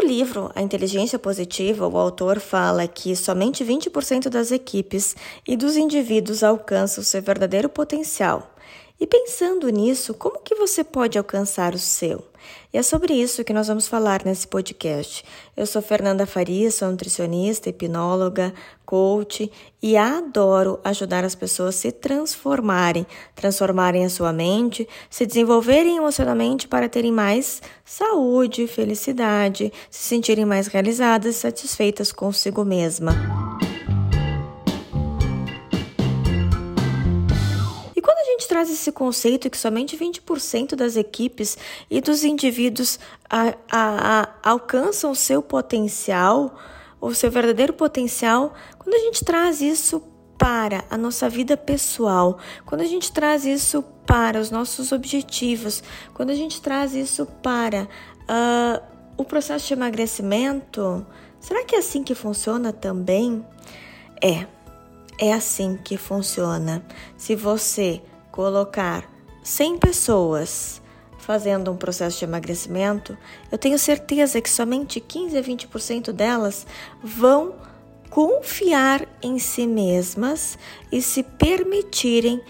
no livro A Inteligência Positiva, o autor fala que somente 20% das equipes e dos indivíduos alcançam seu verdadeiro potencial. E pensando nisso, como que você pode alcançar o seu? E é sobre isso que nós vamos falar nesse podcast. Eu sou Fernanda Faria, sou nutricionista, hipnóloga, coach e adoro ajudar as pessoas a se transformarem, transformarem a sua mente, se desenvolverem emocionalmente para terem mais saúde, felicidade, se sentirem mais realizadas e satisfeitas consigo mesma. Traz esse conceito que somente 20% das equipes e dos indivíduos a, a, a, alcançam o seu potencial, o seu verdadeiro potencial, quando a gente traz isso para a nossa vida pessoal, quando a gente traz isso para os nossos objetivos, quando a gente traz isso para uh, o processo de emagrecimento, será que é assim que funciona também? É, é assim que funciona. Se você colocar 100 pessoas fazendo um processo de emagrecimento, eu tenho certeza que somente 15 a 20% delas vão confiar em si mesmas e se permitirem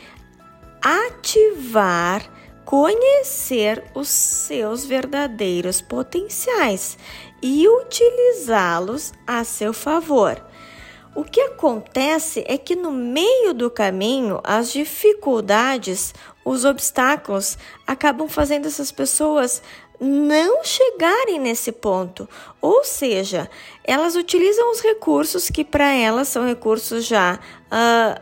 ativar, conhecer os seus verdadeiros potenciais e utilizá-los a seu favor. O que acontece é que no meio do caminho, as dificuldades, os obstáculos acabam fazendo essas pessoas não chegarem nesse ponto. Ou seja, elas utilizam os recursos que para elas são recursos já uh,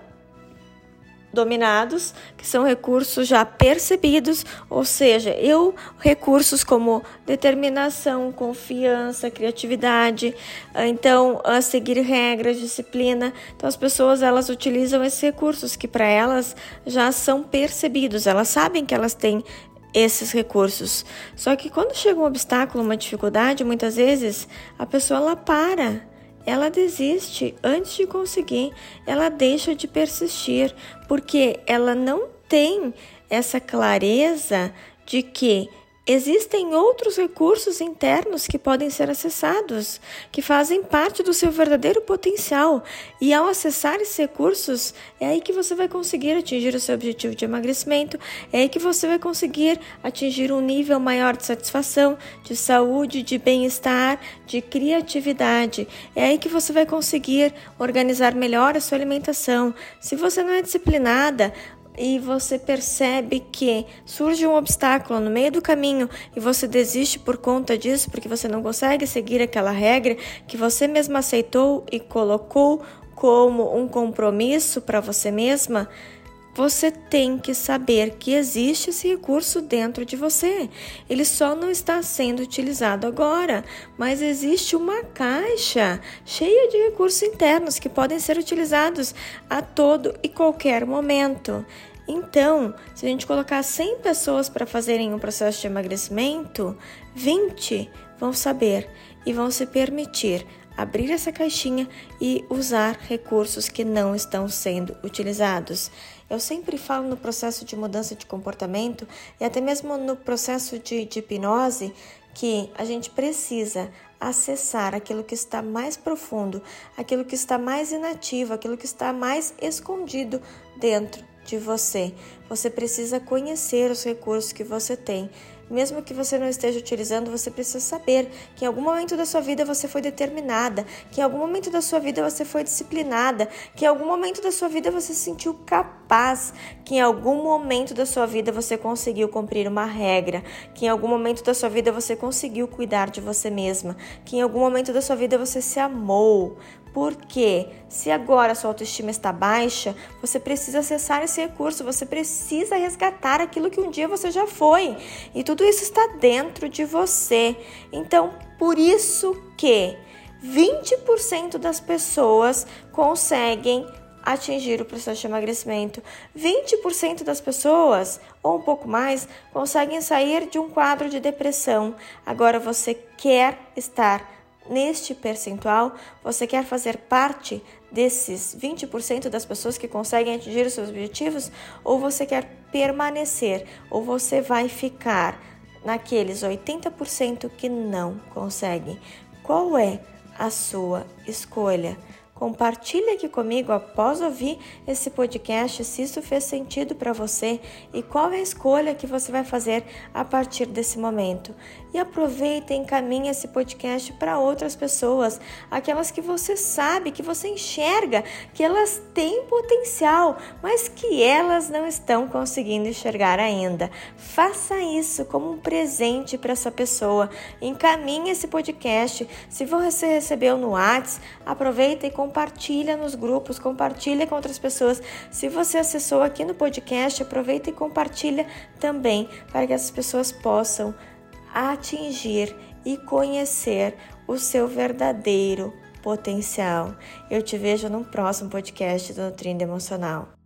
dominados, que são recursos já percebidos, ou seja, eu recursos como determinação, confiança, criatividade, ah, então seguir regras, disciplina. Então as pessoas elas utilizam esses recursos que para elas já são percebidos, elas sabem que elas têm esses recursos. Só que quando chega um obstáculo, uma dificuldade, muitas vezes a pessoa ela para ela desiste. Antes de conseguir, ela deixa de persistir, porque ela não tem essa clareza de que Existem outros recursos internos que podem ser acessados, que fazem parte do seu verdadeiro potencial. E ao acessar esses recursos, é aí que você vai conseguir atingir o seu objetivo de emagrecimento, é aí que você vai conseguir atingir um nível maior de satisfação, de saúde, de bem-estar, de criatividade. É aí que você vai conseguir organizar melhor a sua alimentação. Se você não é disciplinada, e você percebe que surge um obstáculo no meio do caminho e você desiste por conta disso, porque você não consegue seguir aquela regra que você mesma aceitou e colocou como um compromisso para você mesma, você tem que saber que existe esse recurso dentro de você. Ele só não está sendo utilizado agora, mas existe uma caixa cheia de recursos internos que podem ser utilizados a todo e qualquer momento. Então, se a gente colocar 100 pessoas para fazerem um processo de emagrecimento, 20 vão saber e vão se permitir abrir essa caixinha e usar recursos que não estão sendo utilizados. Eu sempre falo no processo de mudança de comportamento e até mesmo no processo de, de hipnose que a gente precisa acessar aquilo que está mais profundo, aquilo que está mais inativo, aquilo que está mais escondido dentro de você. Você precisa conhecer os recursos que você tem mesmo que você não esteja utilizando, você precisa saber que em algum momento da sua vida você foi determinada, que em algum momento da sua vida você foi disciplinada, que em algum momento da sua vida você se sentiu capaz, que em algum momento da sua vida você conseguiu cumprir uma regra, que em algum momento da sua vida você conseguiu cuidar de você mesma, que em algum momento da sua vida você se amou, porque se agora sua autoestima está baixa, você precisa acessar esse recurso, você precisa resgatar aquilo que um dia você já foi. E tudo isso está dentro de você. Então, por isso que 20% das pessoas conseguem atingir o processo de emagrecimento. 20% das pessoas, ou um pouco mais, conseguem sair de um quadro de depressão. Agora você quer estar neste percentual, você quer fazer parte desses 20% das pessoas que conseguem atingir os seus objetivos ou você quer permanecer ou você vai ficar naqueles 80% que não conseguem. Qual é a sua escolha? Compartilhe aqui comigo após ouvir esse podcast se isso fez sentido para você e qual é a escolha que você vai fazer a partir desse momento. E aproveita e encaminhe esse podcast para outras pessoas, aquelas que você sabe, que você enxerga que elas têm potencial, mas que elas não estão conseguindo enxergar ainda. Faça isso como um presente para essa pessoa. Encaminhe esse podcast. Se você recebeu no WhatsApp, aproveita e compartilha nos grupos, compartilha com outras pessoas. Se você acessou aqui no podcast, aproveita e compartilha também para que essas pessoas possam atingir e conhecer o seu verdadeiro potencial. Eu te vejo no próximo podcast do Nutrindo Emocional.